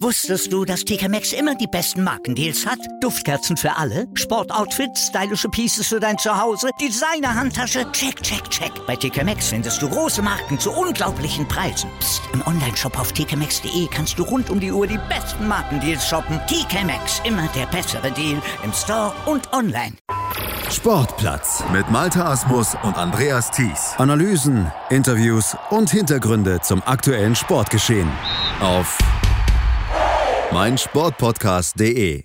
Wusstest du, dass TK Maxx immer die besten Markendeals hat? Duftkerzen für alle, Sportoutfits, stylische Pieces für dein Zuhause, Designer-Handtasche, check, check, check. Bei TK Maxx findest du große Marken zu unglaublichen Preisen. Psst. im Onlineshop auf tkmaxx.de kannst du rund um die Uhr die besten Markendeals shoppen. TK Maxx, immer der bessere Deal im Store und online. Sportplatz mit Malta Asmus und Andreas Thies. Analysen, Interviews und Hintergründe zum aktuellen Sportgeschehen auf meinsportpodcast.de.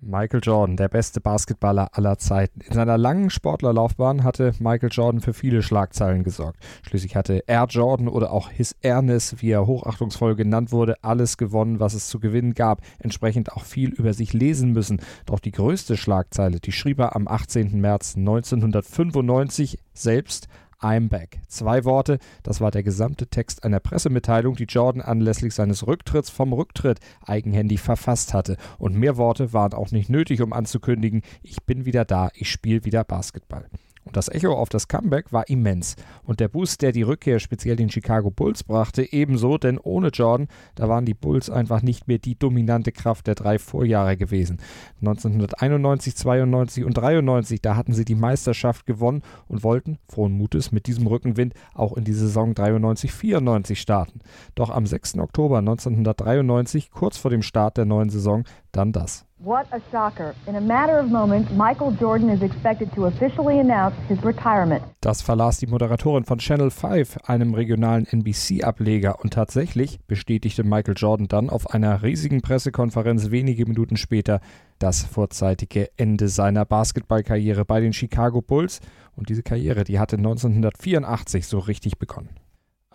Michael Jordan, der beste Basketballer aller Zeiten. In seiner langen Sportlerlaufbahn hatte Michael Jordan für viele Schlagzeilen gesorgt. Schließlich hatte Air Jordan oder auch His Airness, wie er hochachtungsvoll genannt wurde, alles gewonnen, was es zu gewinnen gab. Entsprechend auch viel über sich lesen müssen. Doch die größte Schlagzeile, die schrieb er am 18. März 1995 selbst I'm back. Zwei Worte, das war der gesamte Text einer Pressemitteilung, die Jordan anlässlich seines Rücktritts vom Rücktritt eigenhändig verfasst hatte. Und mehr Worte waren auch nicht nötig, um anzukündigen, ich bin wieder da, ich spiele wieder Basketball. Und das Echo auf das Comeback war immens. Und der Boost, der die Rückkehr speziell den Chicago Bulls brachte, ebenso, denn ohne Jordan, da waren die Bulls einfach nicht mehr die dominante Kraft der drei Vorjahre gewesen. 1991, 92 und 93, da hatten sie die Meisterschaft gewonnen und wollten, frohen Mutes, mit diesem Rückenwind auch in die Saison 93, 94 starten. Doch am 6. Oktober 1993, kurz vor dem Start der neuen Saison, dann das. What a shocker. In a matter of moments, Michael Jordan is expected to officially announce his retirement. Das verlas die Moderatorin von Channel 5, einem regionalen NBC-Ableger, und tatsächlich bestätigte Michael Jordan dann auf einer riesigen Pressekonferenz wenige Minuten später das vorzeitige Ende seiner Basketballkarriere bei den Chicago Bulls. Und diese Karriere, die hatte 1984 so richtig begonnen.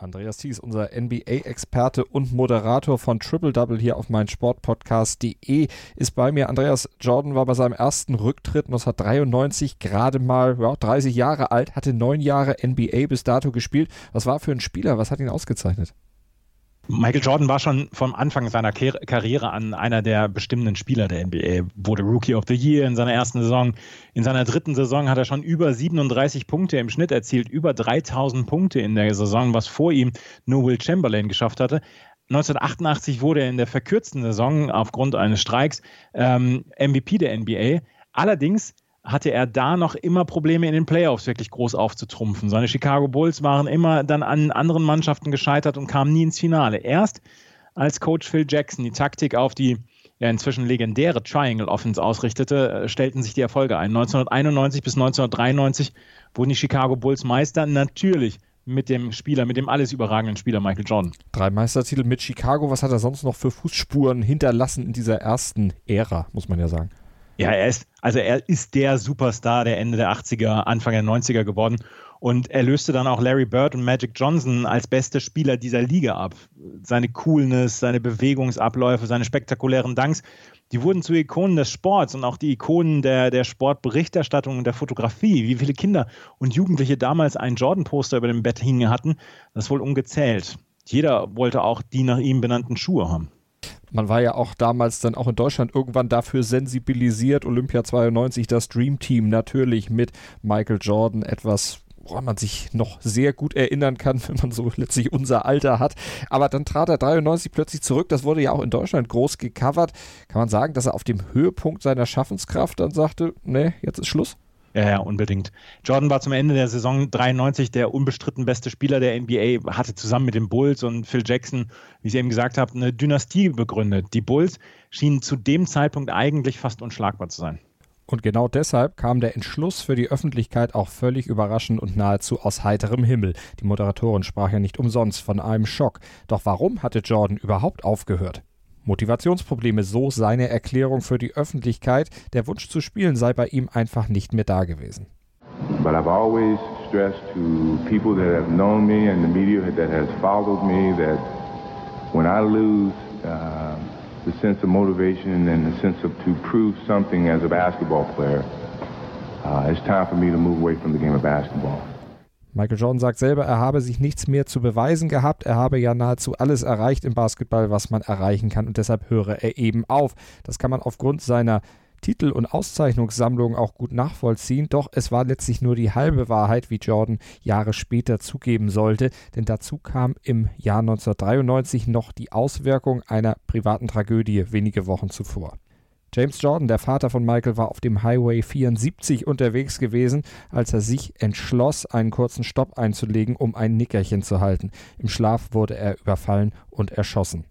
Andreas Thies, unser NBA-Experte und Moderator von Triple Double hier auf meinsportpodcast.de, ist bei mir. Andreas Jordan war bei seinem ersten Rücktritt 1993 gerade mal ja, 30 Jahre alt, hatte neun Jahre NBA bis dato gespielt. Was war für ein Spieler? Was hat ihn ausgezeichnet? Michael Jordan war schon vom Anfang seiner Karriere an einer der bestimmenden Spieler der NBA, wurde Rookie of the Year in seiner ersten Saison. In seiner dritten Saison hat er schon über 37 Punkte im Schnitt erzielt, über 3000 Punkte in der Saison, was vor ihm nur Will Chamberlain geschafft hatte. 1988 wurde er in der verkürzten Saison aufgrund eines Streiks ähm, MVP der NBA. Allerdings hatte er da noch immer Probleme in den Playoffs wirklich groß aufzutrumpfen. Seine Chicago Bulls waren immer dann an anderen Mannschaften gescheitert und kamen nie ins Finale. Erst als Coach Phil Jackson die Taktik auf die ja inzwischen legendäre Triangle Offense ausrichtete, äh, stellten sich die Erfolge ein. 1991 bis 1993 wurden die Chicago Bulls Meister, natürlich mit dem Spieler, mit dem alles überragenden Spieler Michael Jordan. Drei Meistertitel mit Chicago, was hat er sonst noch für Fußspuren hinterlassen in dieser ersten Ära, muss man ja sagen. Ja, er ist, also er ist der Superstar der Ende der 80er, Anfang der 90er geworden. Und er löste dann auch Larry Bird und Magic Johnson als beste Spieler dieser Liga ab. Seine Coolness, seine Bewegungsabläufe, seine spektakulären Danks, die wurden zu Ikonen des Sports und auch die Ikonen der, der Sportberichterstattung und der Fotografie. Wie viele Kinder und Jugendliche damals ein Jordan-Poster über dem Bett hingen hatten, das wohl ungezählt. Jeder wollte auch die nach ihm benannten Schuhe haben man war ja auch damals dann auch in Deutschland irgendwann dafür sensibilisiert. Olympia 92, das Dream Team natürlich mit Michael Jordan etwas woran man sich noch sehr gut erinnern kann, wenn man so letztlich unser Alter hat. Aber dann trat er 93 plötzlich zurück. Das wurde ja auch in Deutschland groß gecovert. Kann man sagen, dass er auf dem Höhepunkt seiner Schaffenskraft dann sagte, nee, jetzt ist Schluss? Ja, ja, unbedingt. Jordan war zum Ende der Saison 93 der unbestritten beste Spieler der NBA, hatte zusammen mit den Bulls und Phil Jackson, wie ich eben gesagt habe, eine Dynastie begründet. Die Bulls schienen zu dem Zeitpunkt eigentlich fast unschlagbar zu sein. Und genau deshalb kam der Entschluss für die Öffentlichkeit auch völlig überraschend und nahezu aus heiterem Himmel. Die Moderatorin sprach ja nicht umsonst von einem Schock. Doch warum hatte Jordan überhaupt aufgehört? Motivationsprobleme, so seine Erklärung für die Öffentlichkeit. Der Wunsch zu spielen sei bei ihm einfach nicht mehr da gewesen. But I've always stressed to people that have known me and the media that has followed me that when I lose uh, the sense of motivation and the sense of to prove something as a basketball player, uh, it's time for me to move away from the game of basketball. Michael Jordan sagt selber, er habe sich nichts mehr zu beweisen gehabt. Er habe ja nahezu alles erreicht im Basketball, was man erreichen kann. Und deshalb höre er eben auf. Das kann man aufgrund seiner Titel- und Auszeichnungssammlungen auch gut nachvollziehen, doch es war letztlich nur die halbe Wahrheit, wie Jordan Jahre später zugeben sollte, denn dazu kam im Jahr 1993 noch die Auswirkung einer privaten Tragödie wenige Wochen zuvor. James Jordan, der Vater von Michael, war auf dem Highway 74 unterwegs gewesen, als er sich entschloss, einen kurzen Stopp einzulegen, um ein Nickerchen zu halten. Im Schlaf wurde er überfallen und erschossen.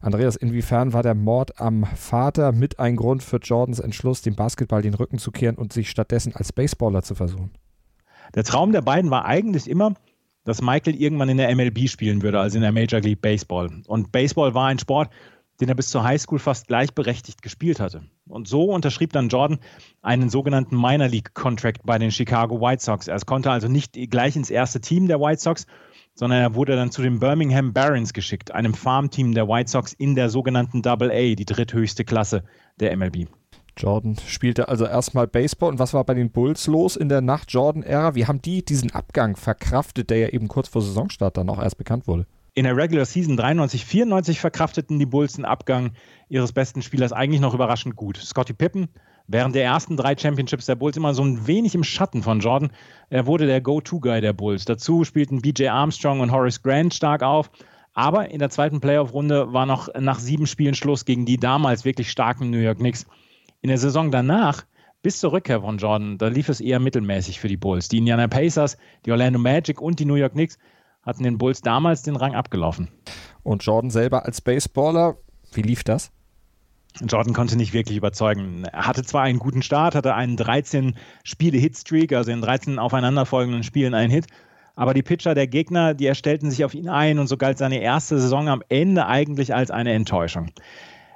Andreas, inwiefern war der Mord am Vater mit ein Grund für Jordans Entschluss, dem Basketball den Rücken zu kehren und sich stattdessen als Baseballer zu versuchen? Der Traum der beiden war eigentlich immer, dass Michael irgendwann in der MLB spielen würde, also in der Major League Baseball. Und Baseball war ein Sport, den er bis zur Highschool fast gleichberechtigt gespielt hatte. Und so unterschrieb dann Jordan einen sogenannten Minor League Contract bei den Chicago White Sox. Er konnte also nicht gleich ins erste Team der White Sox, sondern er wurde dann zu den Birmingham Barons geschickt, einem Farmteam der White Sox in der sogenannten Double A, die dritthöchste Klasse der MLB. Jordan spielte also erstmal Baseball. Und was war bei den Bulls los in der Nacht-Jordan-Ära? Wie haben die diesen Abgang verkraftet, der ja eben kurz vor Saisonstart dann auch erst bekannt wurde? In der Regular Season 93, 94 verkrafteten die Bulls den Abgang ihres besten Spielers eigentlich noch überraschend gut. Scotty Pippen, während der ersten drei Championships der Bulls immer so ein wenig im Schatten von Jordan. Er wurde der Go-To-Guy der Bulls. Dazu spielten BJ Armstrong und Horace Grant stark auf. Aber in der zweiten Playoff-Runde war noch nach sieben Spielen Schluss gegen die damals wirklich starken New York Knicks. In der Saison danach, bis zur Rückkehr von Jordan, da lief es eher mittelmäßig für die Bulls. Die Indiana Pacers, die Orlando Magic und die New York Knicks hatten den Bulls damals den Rang abgelaufen. Und Jordan selber als Baseballer, wie lief das? Jordan konnte nicht wirklich überzeugen. Er hatte zwar einen guten Start, hatte einen 13-Spiele-Hitstreak, also in 13 aufeinanderfolgenden Spielen einen Hit, aber die Pitcher der Gegner, die erstellten sich auf ihn ein und so galt seine erste Saison am Ende eigentlich als eine Enttäuschung.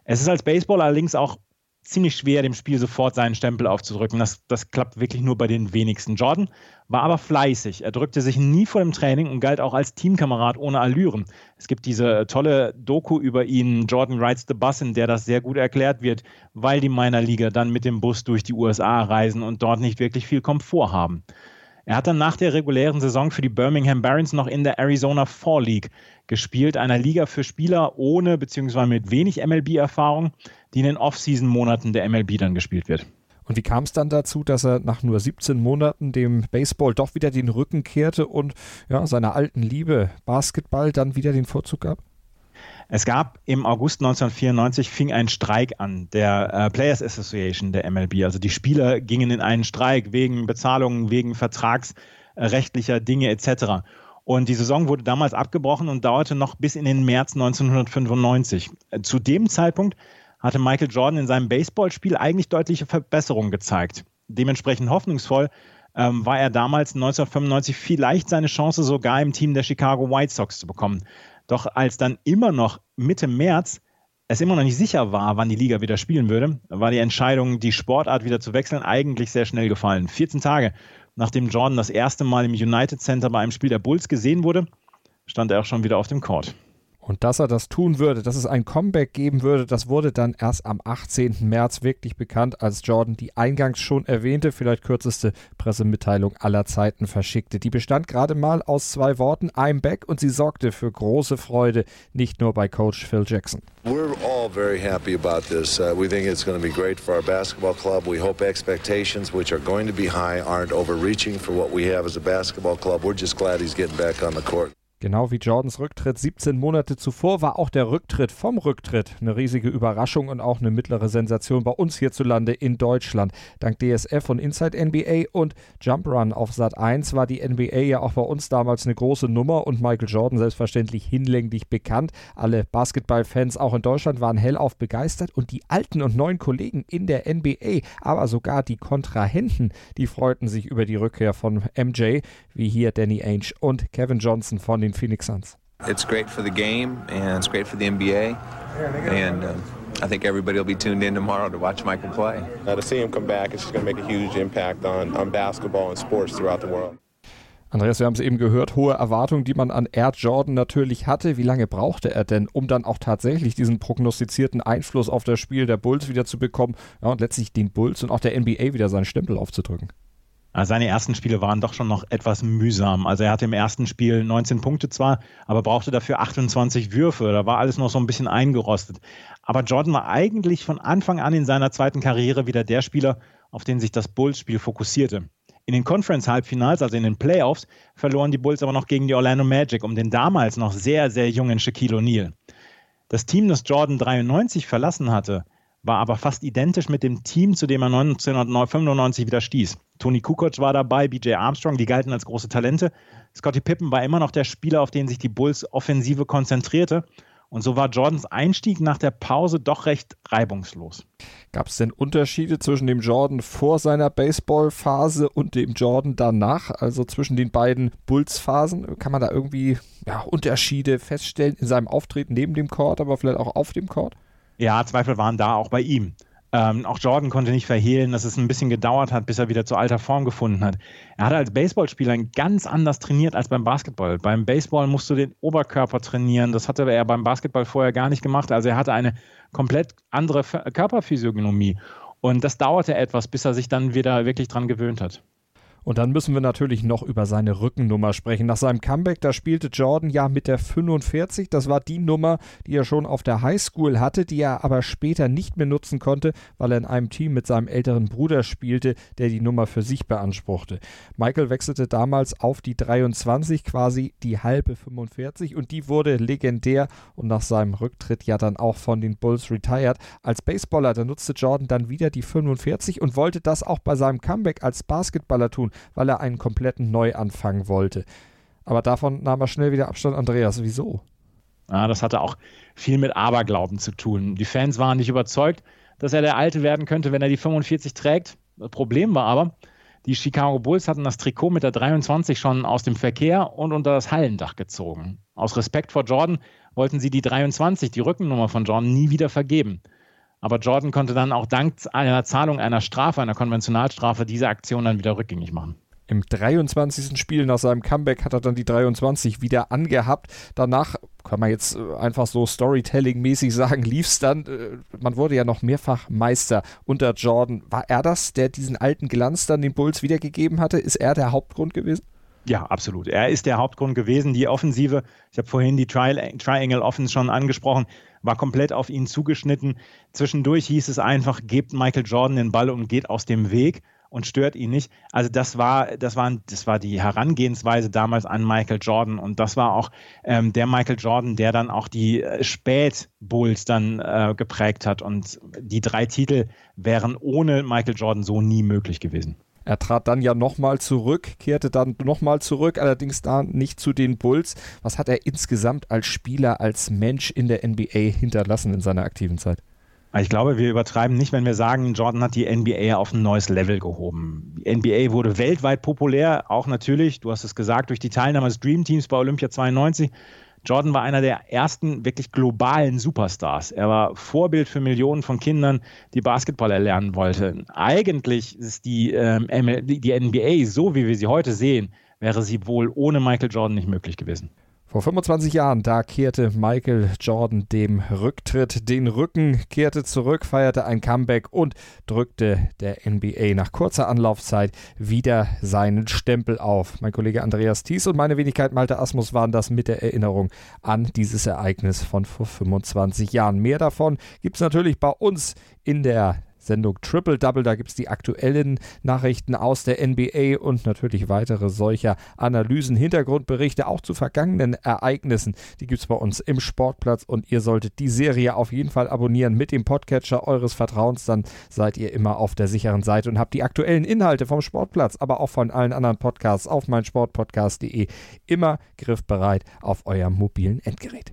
Es ist als Baseball allerdings auch ziemlich schwer, dem Spiel sofort seinen Stempel aufzudrücken. Das, das klappt wirklich nur bei den wenigsten. Jordan war aber fleißig. Er drückte sich nie vor dem Training und galt auch als Teamkamerad ohne Allüren. Es gibt diese tolle Doku über ihn, Jordan Rides the Bus, in der das sehr gut erklärt wird, weil die Minor Liga dann mit dem Bus durch die USA reisen und dort nicht wirklich viel Komfort haben. Er hat dann nach der regulären Saison für die Birmingham Barons noch in der Arizona Fall League gespielt, einer Liga für Spieler ohne bzw. mit wenig MLB-Erfahrung, die in den Off-Season-Monaten der MLB dann gespielt wird. Und wie kam es dann dazu, dass er nach nur 17 Monaten dem Baseball doch wieder den Rücken kehrte und ja, seiner alten Liebe Basketball dann wieder den Vorzug gab? Es gab im August 1994 fing ein Streik an, der äh, Players Association der MLB. Also die Spieler gingen in einen Streik wegen Bezahlungen, wegen vertragsrechtlicher Dinge etc. Und die Saison wurde damals abgebrochen und dauerte noch bis in den März 1995. Zu dem Zeitpunkt hatte Michael Jordan in seinem Baseballspiel eigentlich deutliche Verbesserungen gezeigt. Dementsprechend hoffnungsvoll ähm, war er damals 1995 vielleicht seine Chance sogar im Team der Chicago White Sox zu bekommen. Doch als dann immer noch Mitte März es immer noch nicht sicher war, wann die Liga wieder spielen würde, war die Entscheidung, die Sportart wieder zu wechseln, eigentlich sehr schnell gefallen. 14 Tage nachdem Jordan das erste Mal im United Center bei einem Spiel der Bulls gesehen wurde, stand er auch schon wieder auf dem Court. Und dass er das tun würde, dass es ein Comeback geben würde, das wurde dann erst am 18. März wirklich bekannt, als Jordan die eingangs schon erwähnte, vielleicht kürzeste Pressemitteilung aller Zeiten verschickte. Die bestand gerade mal aus zwei Worten, I'm back, und sie sorgte für große Freude, nicht nur bei Coach Phil Jackson. We're all very happy about this. Uh, we think it's going to be great for our basketball club. We hope expectations, which are going to be high, aren't overreaching for what we have as a basketball club. We're just glad he's getting back on the court. Genau wie Jordans Rücktritt 17 Monate zuvor war auch der Rücktritt vom Rücktritt eine riesige Überraschung und auch eine mittlere Sensation bei uns hierzulande in Deutschland. Dank DSF und Inside NBA und Jump Run auf Sat 1 war die NBA ja auch bei uns damals eine große Nummer und Michael Jordan selbstverständlich hinlänglich bekannt. Alle Basketballfans auch in Deutschland waren hellauf begeistert und die alten und neuen Kollegen in der NBA, aber sogar die Kontrahenten, die freuten sich über die Rückkehr von MJ, wie hier Danny Ainge und Kevin Johnson von den den Phoenix Suns. It's great for the game and it's great for the NBA. And uh, I think everybody will be tuned in tomorrow to watch Michael play. Uh, to see him come back, it's just going to make a huge impact on, on basketball and sports throughout the world. Andreas, wir haben es eben gehört, hohe Erwartungen, die man an Air Jordan natürlich hatte. Wie lange brauchte er denn, um dann auch tatsächlich diesen prognostizierten Einfluss auf das Spiel der Bulls wieder zu bekommen ja, und letztlich den Bulls und auch der NBA wieder seinen Stempel aufzudrücken? Seine ersten Spiele waren doch schon noch etwas mühsam. Also er hatte im ersten Spiel 19 Punkte zwar, aber brauchte dafür 28 Würfe. Da war alles noch so ein bisschen eingerostet. Aber Jordan war eigentlich von Anfang an in seiner zweiten Karriere wieder der Spieler, auf den sich das Bulls-Spiel fokussierte. In den Conference-Halbfinals, also in den Playoffs, verloren die Bulls aber noch gegen die Orlando Magic um den damals noch sehr, sehr jungen Shaquille O'Neal. Das Team, das Jordan 93 verlassen hatte, war aber fast identisch mit dem Team, zu dem er 1995 wieder stieß. Tony Kukoc war dabei, BJ Armstrong, die galten als große Talente. Scottie Pippen war immer noch der Spieler, auf den sich die Bulls Offensive konzentrierte. Und so war Jordans Einstieg nach der Pause doch recht reibungslos. Gab es denn Unterschiede zwischen dem Jordan vor seiner Baseballphase und dem Jordan danach, also zwischen den beiden Bulls-Phasen? Kann man da irgendwie ja, Unterschiede feststellen in seinem Auftreten neben dem Court, aber vielleicht auch auf dem Court? Ja, Zweifel waren da auch bei ihm. Ähm, auch Jordan konnte nicht verhehlen, dass es ein bisschen gedauert hat, bis er wieder zur alter Form gefunden hat. Er hatte als Baseballspieler ganz anders trainiert als beim Basketball. Beim Baseball musst du den Oberkörper trainieren. Das hatte er beim Basketball vorher gar nicht gemacht. Also er hatte eine komplett andere Körperphysiognomie. Und das dauerte etwas, bis er sich dann wieder wirklich dran gewöhnt hat. Und dann müssen wir natürlich noch über seine Rückennummer sprechen. Nach seinem Comeback, da spielte Jordan ja mit der 45. Das war die Nummer, die er schon auf der Highschool hatte, die er aber später nicht mehr nutzen konnte, weil er in einem Team mit seinem älteren Bruder spielte, der die Nummer für sich beanspruchte. Michael wechselte damals auf die 23, quasi die halbe 45 und die wurde legendär und nach seinem Rücktritt ja dann auch von den Bulls retired. Als Baseballer, da nutzte Jordan dann wieder die 45 und wollte das auch bei seinem Comeback als Basketballer tun weil er einen kompletten Neuanfang wollte. Aber davon nahm er schnell wieder Abstand. Andreas, wieso? Ja, das hatte auch viel mit Aberglauben zu tun. Die Fans waren nicht überzeugt, dass er der Alte werden könnte, wenn er die 45 trägt. Das Problem war aber, die Chicago Bulls hatten das Trikot mit der 23 schon aus dem Verkehr und unter das Hallendach gezogen. Aus Respekt vor Jordan wollten sie die 23, die Rückennummer von Jordan, nie wieder vergeben. Aber Jordan konnte dann auch dank einer Zahlung einer Strafe, einer Konventionalstrafe, diese Aktion dann wieder rückgängig machen. Im 23. Spiel nach seinem Comeback hat er dann die 23 wieder angehabt. Danach kann man jetzt äh, einfach so Storytelling-mäßig sagen, lief es dann. Äh, man wurde ja noch mehrfach Meister unter Jordan. War er das, der diesen alten Glanz dann den Bulls wiedergegeben hatte? Ist er der Hauptgrund gewesen? Ja, absolut. Er ist der Hauptgrund gewesen. Die Offensive, ich habe vorhin die Tri Triangle Offense schon angesprochen, war komplett auf ihn zugeschnitten. Zwischendurch hieß es einfach, gebt Michael Jordan den Ball und geht aus dem Weg und stört ihn nicht. Also das war, das war, das war die Herangehensweise damals an Michael Jordan und das war auch ähm, der Michael Jordan, der dann auch die äh, Spät-Bulls dann äh, geprägt hat und die drei Titel wären ohne Michael Jordan so nie möglich gewesen. Er trat dann ja nochmal zurück, kehrte dann nochmal zurück, allerdings da nicht zu den Bulls. Was hat er insgesamt als Spieler, als Mensch in der NBA hinterlassen in seiner aktiven Zeit? Ich glaube, wir übertreiben nicht, wenn wir sagen, Jordan hat die NBA auf ein neues Level gehoben. Die NBA wurde weltweit populär, auch natürlich, du hast es gesagt, durch die Teilnahme des Dream Teams bei Olympia 92. Jordan war einer der ersten wirklich globalen Superstars. Er war Vorbild für Millionen von Kindern, die Basketball erlernen wollten. Eigentlich ist die, ähm, die NBA, so wie wir sie heute sehen, wäre sie wohl ohne Michael Jordan nicht möglich gewesen. Vor 25 Jahren, da kehrte Michael Jordan dem Rücktritt den Rücken, kehrte zurück, feierte ein Comeback und drückte der NBA nach kurzer Anlaufzeit wieder seinen Stempel auf. Mein Kollege Andreas Thies und meine Wenigkeit Malte Asmus waren das mit der Erinnerung an dieses Ereignis von vor 25 Jahren. Mehr davon gibt es natürlich bei uns in der Sendung Triple Double. Da gibt es die aktuellen Nachrichten aus der NBA und natürlich weitere solcher Analysen, Hintergrundberichte auch zu vergangenen Ereignissen. Die gibt es bei uns im Sportplatz und ihr solltet die Serie auf jeden Fall abonnieren mit dem Podcatcher eures Vertrauens. Dann seid ihr immer auf der sicheren Seite und habt die aktuellen Inhalte vom Sportplatz, aber auch von allen anderen Podcasts auf meinsportpodcast.de immer griffbereit auf eurem mobilen Endgerät.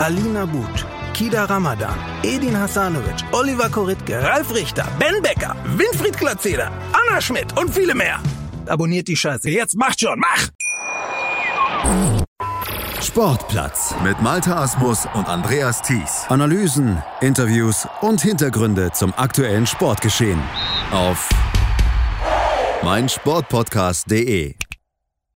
Alina But, Kida Ramadan, Edin Hasanovic, Oliver Koritke, Ralf Richter, Ben Becker, Winfried Glatzeder, Anna Schmidt und viele mehr. Abonniert die Scheiße. Jetzt macht schon, mach! Sportplatz mit Malta Asmus und Andreas Thies. Analysen, Interviews und Hintergründe zum aktuellen Sportgeschehen auf meinsportpodcast.de.